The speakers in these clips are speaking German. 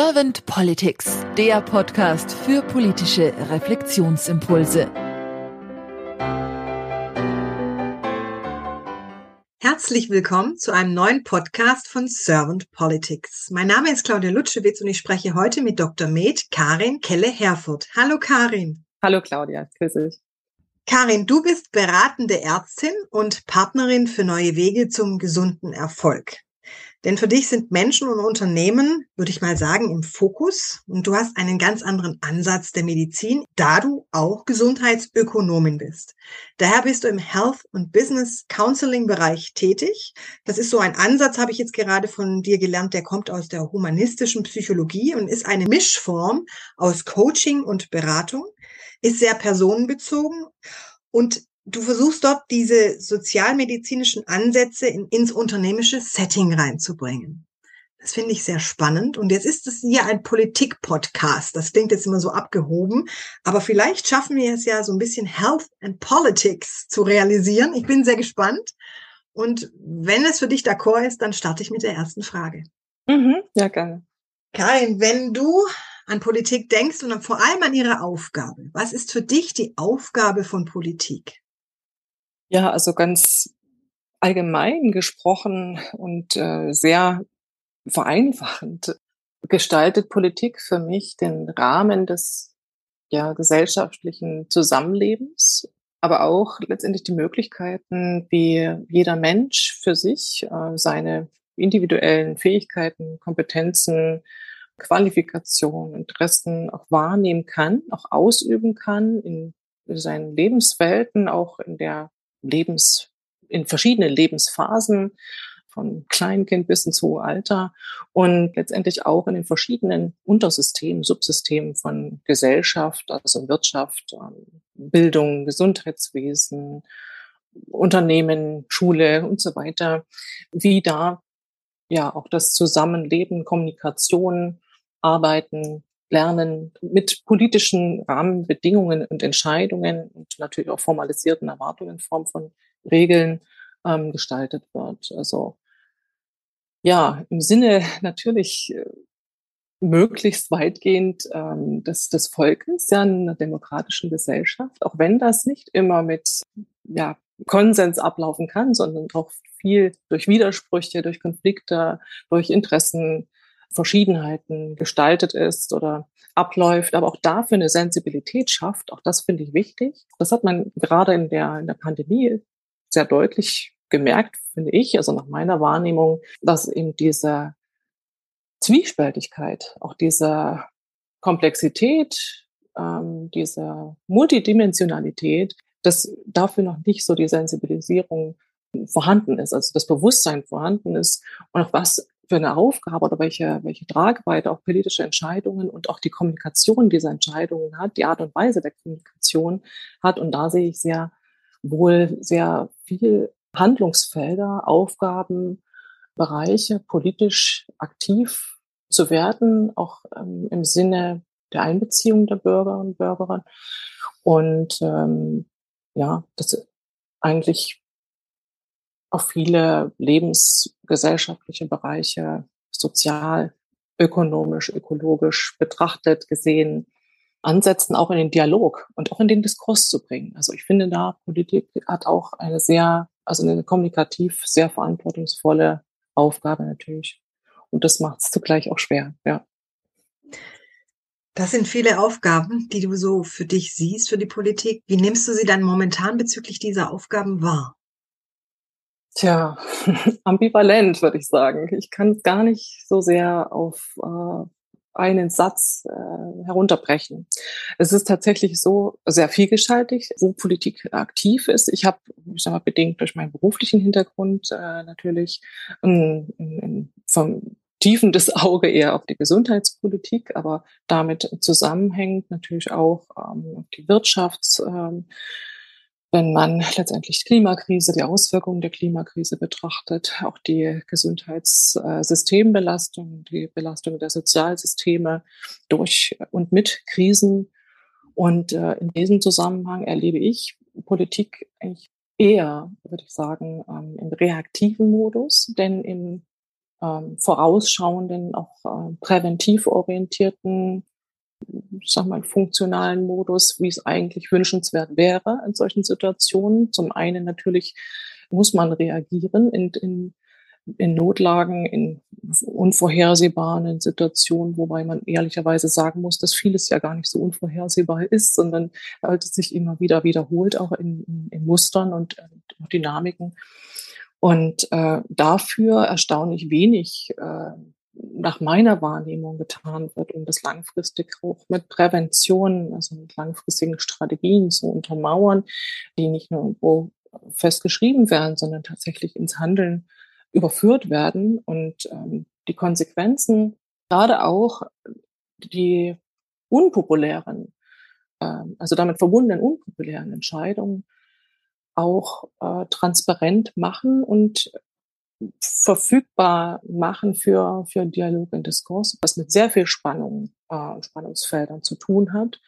Servant Politics, der Podcast für politische Reflexionsimpulse. Herzlich willkommen zu einem neuen Podcast von Servant Politics. Mein Name ist Claudia Lutschewitz und ich spreche heute mit Dr. Med Karin Kelle-Herfurth. Hallo Karin. Hallo Claudia, grüße dich. Karin, du bist beratende Ärztin und Partnerin für neue Wege zum gesunden Erfolg. Denn für dich sind Menschen und Unternehmen, würde ich mal sagen, im Fokus. Und du hast einen ganz anderen Ansatz der Medizin, da du auch Gesundheitsökonomin bist. Daher bist du im Health und Business Counseling Bereich tätig. Das ist so ein Ansatz, habe ich jetzt gerade von dir gelernt, der kommt aus der humanistischen Psychologie und ist eine Mischform aus Coaching und Beratung, ist sehr personenbezogen und du versuchst dort diese sozialmedizinischen Ansätze in, ins unternehmische Setting reinzubringen. Das finde ich sehr spannend. Und jetzt ist es hier ein Politik-Podcast. Das klingt jetzt immer so abgehoben. Aber vielleicht schaffen wir es ja so ein bisschen Health and Politics zu realisieren. Ich bin sehr gespannt. Und wenn es für dich d'accord ist, dann starte ich mit der ersten Frage. Mhm, ja, gerne. Karin, wenn du an Politik denkst und vor allem an ihre Aufgabe, was ist für dich die Aufgabe von Politik? Ja, also ganz allgemein gesprochen und äh, sehr vereinfachend gestaltet Politik für mich den Rahmen des ja, gesellschaftlichen Zusammenlebens, aber auch letztendlich die Möglichkeiten, wie jeder Mensch für sich äh, seine individuellen Fähigkeiten, Kompetenzen, Qualifikationen, Interessen auch wahrnehmen kann, auch ausüben kann in seinen Lebenswelten, auch in der Lebens, in verschiedenen Lebensphasen, von Kleinkind bis ins hohe Alter und letztendlich auch in den verschiedenen Untersystemen, Subsystemen von Gesellschaft, also Wirtschaft, ähm, Bildung, Gesundheitswesen, Unternehmen, Schule und so weiter, wie da ja auch das Zusammenleben, Kommunikation, Arbeiten, Lernen mit politischen Rahmenbedingungen und Entscheidungen und natürlich auch formalisierten Erwartungen in Form von Regeln ähm, gestaltet wird. Also ja, im Sinne natürlich äh, möglichst weitgehend ähm, des, des Volkes, ja, in einer demokratischen Gesellschaft, auch wenn das nicht immer mit ja, Konsens ablaufen kann, sondern auch viel durch Widersprüche, durch Konflikte, durch Interessen, Verschiedenheiten gestaltet ist oder abläuft, aber auch dafür eine Sensibilität schafft. Auch das finde ich wichtig. Das hat man gerade in der, in der Pandemie sehr deutlich gemerkt, finde ich, also nach meiner Wahrnehmung, dass eben diese Zwiespältigkeit, auch diese Komplexität, ähm, diese Multidimensionalität, dass dafür noch nicht so die Sensibilisierung vorhanden ist, also das Bewusstsein vorhanden ist und auch was für eine Aufgabe oder welche, welche Tragweite auch politische Entscheidungen und auch die Kommunikation dieser Entscheidungen hat, die Art und Weise der Kommunikation hat. Und da sehe ich sehr wohl sehr viel Handlungsfelder, Aufgaben, Bereiche politisch aktiv zu werden, auch ähm, im Sinne der Einbeziehung der Bürger und Bürgerinnen. Und ähm, ja, das eigentlich auf viele lebensgesellschaftliche Bereiche sozial, ökonomisch, ökologisch betrachtet, gesehen, ansetzen, auch in den Dialog und auch in den Diskurs zu bringen. Also ich finde da, Politik hat auch eine sehr, also eine kommunikativ sehr verantwortungsvolle Aufgabe natürlich. Und das macht es zugleich auch schwer, ja. Das sind viele Aufgaben, die du so für dich siehst, für die Politik. Wie nimmst du sie dann momentan bezüglich dieser Aufgaben wahr? Tja, ambivalent würde ich sagen. Ich kann es gar nicht so sehr auf äh, einen Satz äh, herunterbrechen. Es ist tatsächlich so sehr vielgestaltig, wo Politik aktiv ist. Ich habe, ich sag mal, bedingt durch meinen beruflichen Hintergrund äh, natürlich ein, ein, ein vom tiefendes Auge eher auf die Gesundheitspolitik, aber damit zusammenhängt natürlich auch ähm, die Wirtschafts- ähm, wenn man letztendlich die Klimakrise, die Auswirkungen der Klimakrise betrachtet, auch die Gesundheitssystembelastung, die Belastung der Sozialsysteme durch und mit Krisen. Und äh, in diesem Zusammenhang erlebe ich Politik eigentlich eher, würde ich sagen, ähm, im reaktiven Modus, denn im ähm, vorausschauenden, auch äh, präventiv orientierten, ich sag mal, funktionalen Modus, wie es eigentlich wünschenswert wäre in solchen Situationen. Zum einen natürlich muss man reagieren in, in, in Notlagen, in unvorhersehbaren Situationen, wobei man ehrlicherweise sagen muss, dass vieles ja gar nicht so unvorhersehbar ist, sondern halt sich immer wieder wiederholt, auch in, in, in Mustern und äh, Dynamiken. Und äh, dafür erstaunlich wenig äh, nach meiner Wahrnehmung getan wird, um das langfristig auch mit Prävention, also mit langfristigen Strategien zu untermauern, die nicht nur irgendwo festgeschrieben werden, sondern tatsächlich ins Handeln überführt werden. Und ähm, die Konsequenzen, gerade auch die unpopulären, ähm, also damit verbundenen unpopulären Entscheidungen auch äh, transparent machen und verfügbar machen für, für Dialog und Diskurs, was mit sehr viel Spannung äh, und Spannungsfeldern zu tun hat,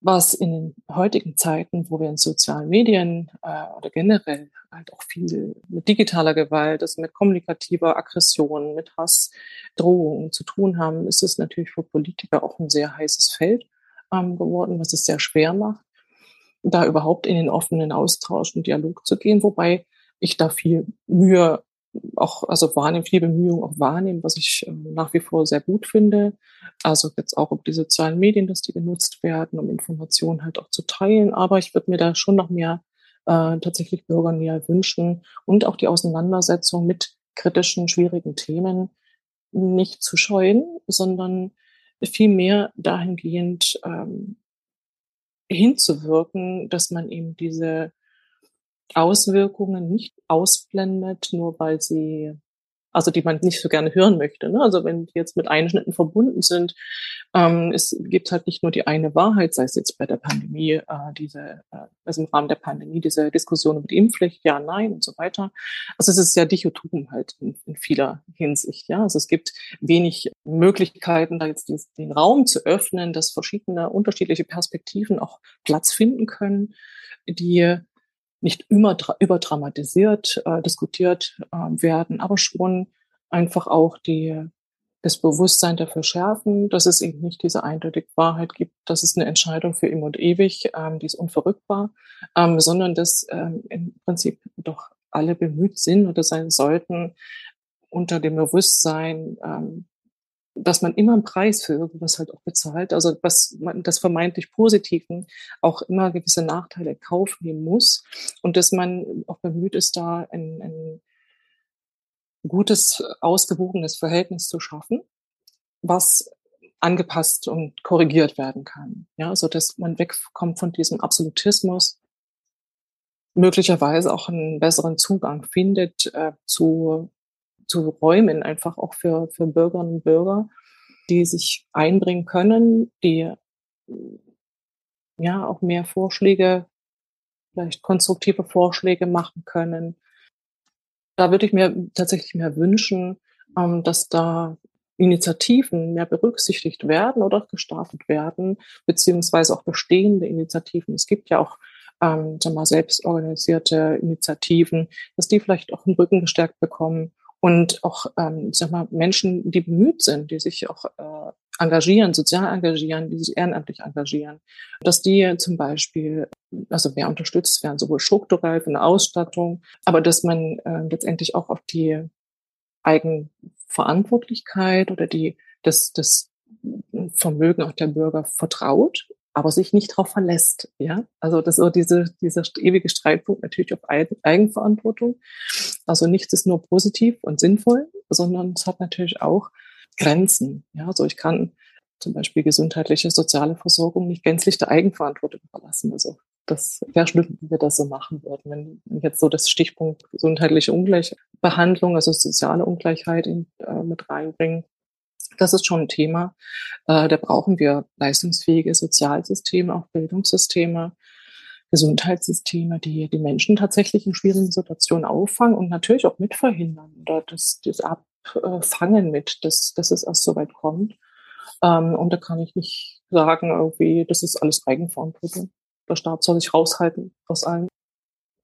was in den heutigen Zeiten, wo wir in sozialen Medien äh, oder generell halt auch viel mit digitaler Gewalt, also mit kommunikativer Aggression, mit Hass, Drohungen zu tun haben, ist es natürlich für Politiker auch ein sehr heißes Feld ähm, geworden, was es sehr schwer macht, da überhaupt in den offenen Austausch und Dialog zu gehen, wobei ich da viel Mühe auch, also wahrnehmen, viel Bemühungen auch wahrnehmen, was ich äh, nach wie vor sehr gut finde. Also jetzt auch um die sozialen Medien, dass die genutzt werden, um Informationen halt auch zu teilen. Aber ich würde mir da schon noch mehr äh, tatsächlich bürgernäher wünschen und auch die Auseinandersetzung mit kritischen, schwierigen Themen nicht zu scheuen, sondern vielmehr dahingehend ähm, hinzuwirken, dass man eben diese Auswirkungen nicht ausblendet, nur weil sie, also die man nicht so gerne hören möchte. Ne? Also wenn die jetzt mit Einschnitten verbunden sind, ähm, es gibt halt nicht nur die eine Wahrheit, sei es jetzt bei der Pandemie, äh, diese, äh, also im Rahmen der Pandemie, diese Diskussion über die Impfpflicht, ja, nein und so weiter. Also es ist ja dichotom halt in, in vieler Hinsicht. Ja, also es gibt wenig Möglichkeiten, da jetzt den, den Raum zu öffnen, dass verschiedene unterschiedliche Perspektiven auch Platz finden können, die nicht immer überdramatisiert äh, diskutiert äh, werden, aber schon einfach auch die, das Bewusstsein dafür schärfen, dass es eben nicht diese eindeutige Wahrheit gibt, dass es eine Entscheidung für immer und ewig, ähm, die ist unverrückbar, ähm, sondern dass ähm, im Prinzip doch alle bemüht sind oder sein sollten, unter dem Bewusstsein, ähm, dass man immer einen Preis für irgendwas halt auch bezahlt, also was man das vermeintlich Positiven auch immer gewisse Nachteile in Kauf nehmen muss und dass man auch bemüht ist, da ein, ein gutes, ausgewogenes Verhältnis zu schaffen, was angepasst und korrigiert werden kann. Ja, so dass man wegkommt von diesem Absolutismus, möglicherweise auch einen besseren Zugang findet äh, zu zu räumen, einfach auch für, für Bürgerinnen und Bürger, die sich einbringen können, die ja auch mehr Vorschläge, vielleicht konstruktive Vorschläge machen können. Da würde ich mir tatsächlich mehr wünschen, ähm, dass da Initiativen mehr berücksichtigt werden oder gestartet werden, beziehungsweise auch bestehende Initiativen. Es gibt ja auch ähm, sagen wir selbstorganisierte Initiativen, dass die vielleicht auch einen Rücken gestärkt bekommen und auch, ähm, sag mal, Menschen, die bemüht sind, die sich auch äh, engagieren, sozial engagieren, die sich ehrenamtlich engagieren, dass die zum Beispiel also mehr unterstützt werden, sowohl strukturell für eine Ausstattung, aber dass man äh, letztendlich auch auf die Eigenverantwortlichkeit oder die das, das Vermögen auch der Bürger vertraut aber sich nicht darauf verlässt. Ja, also das ist diese, dieser ewige Streitpunkt natürlich auf Eigenverantwortung. Also nichts ist nur positiv und sinnvoll, sondern es hat natürlich auch Grenzen. Ja, also ich kann zum Beispiel gesundheitliche, soziale Versorgung nicht gänzlich der Eigenverantwortung verlassen. Also das wäre schlimm, wenn wir das so machen würden. Wenn jetzt so das Stichpunkt gesundheitliche Ungleichbehandlung, also soziale Ungleichheit in, äh, mit reinbringen, das ist schon ein Thema. Äh, da brauchen wir leistungsfähige Sozialsysteme, auch Bildungssysteme, Gesundheitssysteme, die die Menschen tatsächlich in schwierigen Situationen auffangen und natürlich auch mitverhindern oder das, das Abfangen mit, dass, dass es erst so weit kommt. Ähm, und da kann ich nicht sagen, irgendwie, das ist alles Eigenverantwortung. Der Staat soll sich raushalten aus allem.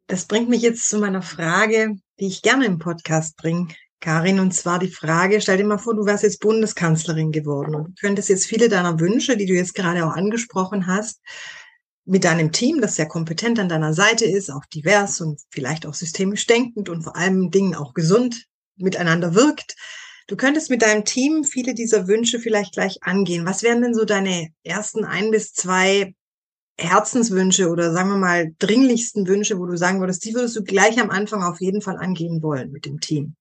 Das bringt mich jetzt zu meiner Frage, die ich gerne im Podcast bringe. Karin, und zwar die Frage, stell dir mal vor, du wärst jetzt Bundeskanzlerin geworden und du könntest jetzt viele deiner Wünsche, die du jetzt gerade auch angesprochen hast, mit deinem Team, das sehr kompetent an deiner Seite ist, auch divers und vielleicht auch systemisch denkend und vor allem Dingen auch gesund miteinander wirkt. Du könntest mit deinem Team viele dieser Wünsche vielleicht gleich angehen. Was wären denn so deine ersten ein bis zwei Herzenswünsche oder sagen wir mal dringlichsten Wünsche, wo du sagen würdest, die würdest du gleich am Anfang auf jeden Fall angehen wollen mit dem Team?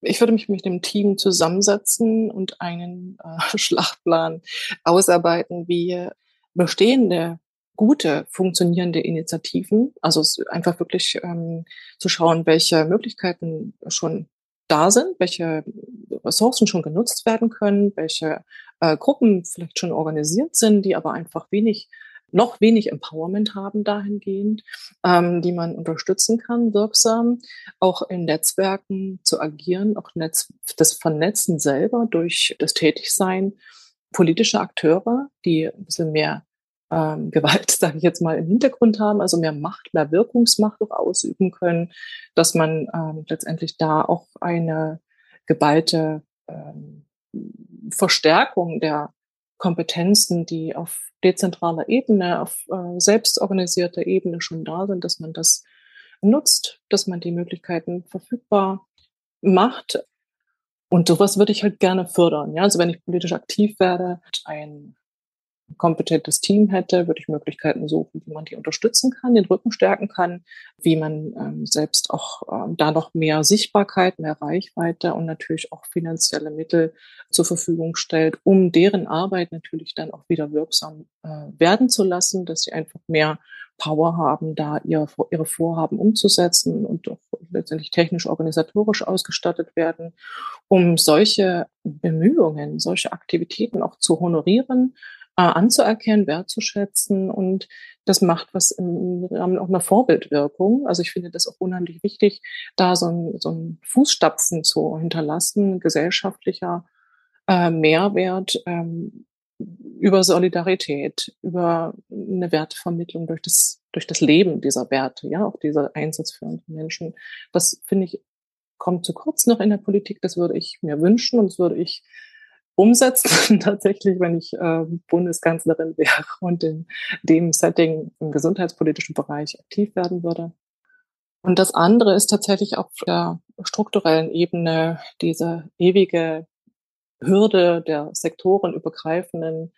Ich würde mich mit dem Team zusammensetzen und einen äh, Schlachtplan ausarbeiten, wie bestehende gute, funktionierende Initiativen, also einfach wirklich ähm, zu schauen, welche Möglichkeiten schon da sind, welche Ressourcen schon genutzt werden können, welche äh, Gruppen vielleicht schon organisiert sind, die aber einfach wenig noch wenig Empowerment haben dahingehend, ähm, die man unterstützen kann, wirksam, auch in Netzwerken zu agieren, auch Netz, das Vernetzen selber durch das Tätigsein politischer Akteure, die ein bisschen mehr ähm, Gewalt, sage ich jetzt mal, im Hintergrund haben, also mehr Macht, mehr Wirkungsmacht auch ausüben können, dass man ähm, letztendlich da auch eine geballte ähm, Verstärkung der Kompetenzen, die auf dezentraler Ebene, auf äh, selbstorganisierter Ebene schon da sind, dass man das nutzt, dass man die Möglichkeiten verfügbar macht. Und sowas würde ich halt gerne fördern. Ja, also wenn ich politisch aktiv werde, ein kompetentes Team hätte, würde ich Möglichkeiten suchen, wie man die unterstützen kann, den Rücken stärken kann, wie man ähm, selbst auch ähm, da noch mehr Sichtbarkeit, mehr Reichweite und natürlich auch finanzielle Mittel zur Verfügung stellt, um deren Arbeit natürlich dann auch wieder wirksam äh, werden zu lassen, dass sie einfach mehr Power haben, da ihr, ihre Vorhaben umzusetzen und auch letztendlich technisch organisatorisch ausgestattet werden, um solche Bemühungen, solche Aktivitäten auch zu honorieren, anzuerkennen, wertzuschätzen und das macht was im Rahmen auch einer Vorbildwirkung. Also ich finde das auch unheimlich wichtig, da so ein, so ein Fußstapfen zu hinterlassen, gesellschaftlicher äh, Mehrwert ähm, über Solidarität, über eine Wertevermittlung durch das, durch das Leben dieser Werte, ja, auch dieser Einsatz für andere Menschen. Das finde ich kommt zu kurz noch in der Politik. Das würde ich mir wünschen und das würde ich umsetzen, tatsächlich, wenn ich äh, Bundeskanzlerin wäre und in dem Setting im gesundheitspolitischen Bereich aktiv werden würde. Und das andere ist tatsächlich auf der strukturellen Ebene diese ewige Hürde der sektorenübergreifenden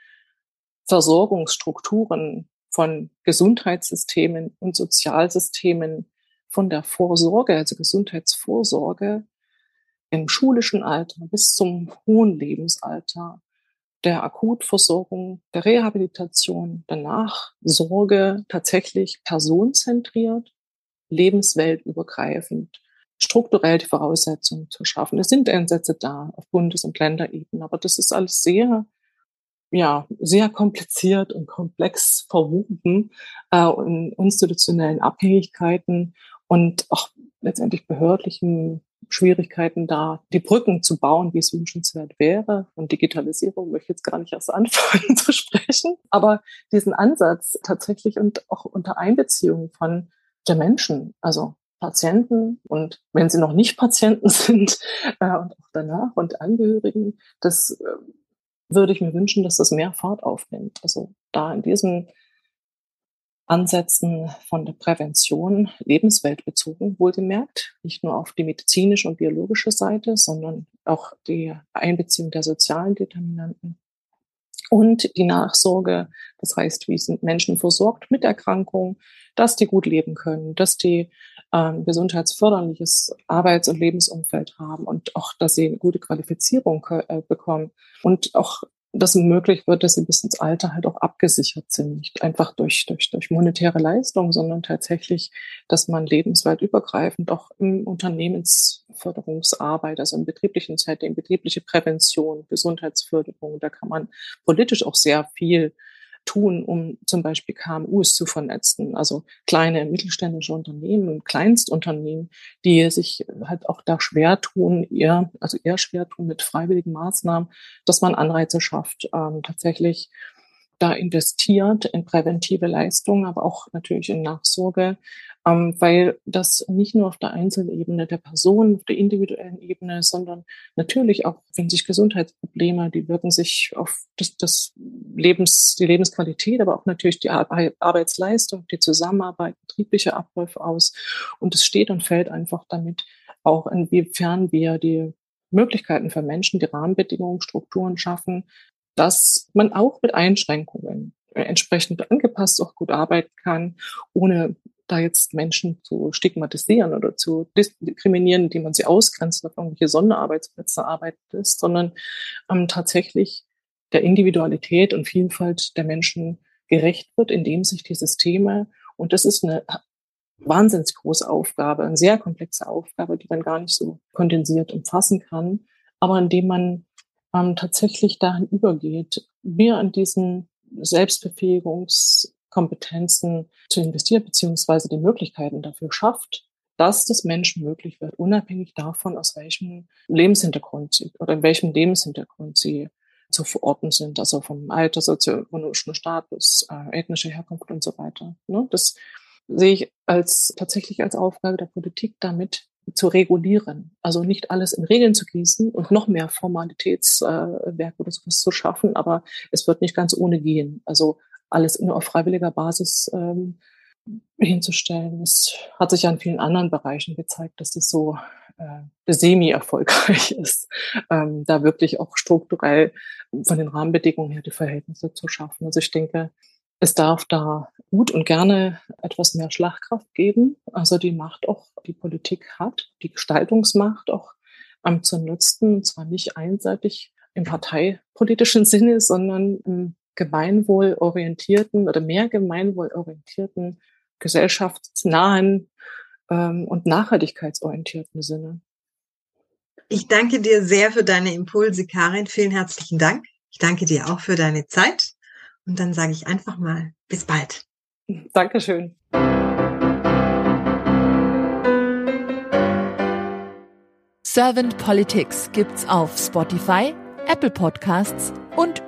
Versorgungsstrukturen von Gesundheitssystemen und Sozialsystemen, von der Vorsorge, also Gesundheitsvorsorge im schulischen Alter bis zum hohen Lebensalter, der Akutversorgung, der Rehabilitation, danach Sorge tatsächlich personenzentriert, lebensweltübergreifend, strukturell die Voraussetzungen zu schaffen. Es sind Einsätze da auf Bundes- und Länderebene, aber das ist alles sehr, ja, sehr kompliziert und komplex verwoben äh, in institutionellen Abhängigkeiten und auch letztendlich behördlichen Schwierigkeiten da, die Brücken zu bauen, wie es wünschenswert wäre. Und Digitalisierung möchte ich jetzt gar nicht erst anfangen zu sprechen. Aber diesen Ansatz tatsächlich und auch unter Einbeziehung von der Menschen, also Patienten und wenn sie noch nicht Patienten sind äh, und auch danach und Angehörigen, das äh, würde ich mir wünschen, dass das mehr Fahrt aufnimmt. Also da in diesem Ansätzen von der Prävention lebensweltbezogen wohlgemerkt, nicht nur auf die medizinische und biologische Seite, sondern auch die Einbeziehung der sozialen Determinanten und die Nachsorge. Das heißt, wie sind Menschen versorgt mit Erkrankungen, dass die gut leben können, dass die ähm, gesundheitsförderliches Arbeits- und Lebensumfeld haben und auch, dass sie eine gute Qualifizierung äh, bekommen und auch dass möglich wird, dass sie bis ins Alter halt auch abgesichert sind. Nicht einfach durch, durch, durch monetäre Leistung, sondern tatsächlich, dass man lebensweit übergreifend auch im Unternehmensförderungsarbeit, also im betrieblichen Setting, betriebliche Prävention, Gesundheitsförderung, da kann man politisch auch sehr viel tun, um zum Beispiel KMUs zu vernetzen, also kleine mittelständische Unternehmen, Kleinstunternehmen, die sich halt auch da schwer tun, eher, also eher schwer tun mit freiwilligen Maßnahmen, dass man Anreize schafft, ähm, tatsächlich da investiert in präventive Leistungen, aber auch natürlich in Nachsorge, weil das nicht nur auf der Einzelebene der Person, auf der individuellen Ebene, sondern natürlich auch, wenn sich Gesundheitsprobleme, die wirken sich auf das, das Lebens, die Lebensqualität, aber auch natürlich die Arbeitsleistung, die Zusammenarbeit, betriebliche Abläufe aus. Und es steht und fällt einfach damit, auch inwiefern wir die Möglichkeiten für Menschen, die Rahmenbedingungen, Strukturen schaffen, dass man auch mit Einschränkungen entsprechend angepasst auch gut arbeiten kann, ohne da jetzt Menschen zu stigmatisieren oder zu diskriminieren, indem man sie ausgrenzt auf irgendwelche Sonderarbeitsplätze arbeitet ist, sondern ähm, tatsächlich der Individualität und Vielfalt der Menschen gerecht wird, indem sich die Systeme, und das ist eine wahnsinnig große Aufgabe, eine sehr komplexe Aufgabe, die man gar nicht so kondensiert umfassen kann, aber indem man ähm, tatsächlich dahin übergeht, mehr an diesen Selbstbefähigungskompetenzen zu investieren, beziehungsweise die Möglichkeiten dafür schafft, dass das Menschen möglich wird, unabhängig davon, aus welchem Lebenshintergrund sie oder in welchem Lebenshintergrund sie zu verorten sind, also vom Alter, sozioökonomischen Status, äh, ethnische Herkunft und so weiter. Ne? Das sehe ich als tatsächlich als Aufgabe der Politik, damit zu regulieren. Also nicht alles in Regeln zu gießen und noch mehr Formalitätswerk oder sowas zu schaffen, aber es wird nicht ganz ohne gehen. Also alles nur auf freiwilliger Basis ähm, hinzustellen. Es hat sich an vielen anderen Bereichen gezeigt, dass das so äh, semi-erfolgreich ist, ähm, da wirklich auch strukturell von den Rahmenbedingungen her die Verhältnisse zu schaffen. Also ich denke, es darf da gut und gerne etwas mehr Schlagkraft geben. Also die Macht auch, die Politik hat, die Gestaltungsmacht auch ähm, zu nutzen, und zwar nicht einseitig im parteipolitischen Sinne, sondern im gemeinwohlorientierten oder mehr gemeinwohlorientierten, gesellschaftsnahen ähm, und nachhaltigkeitsorientierten Sinne. Ich danke dir sehr für deine Impulse, Karin. Vielen herzlichen Dank. Ich danke dir auch für deine Zeit. Und dann sage ich einfach mal, bis bald. Dankeschön. Servant Politics gibt's auf Spotify, Apple Podcasts und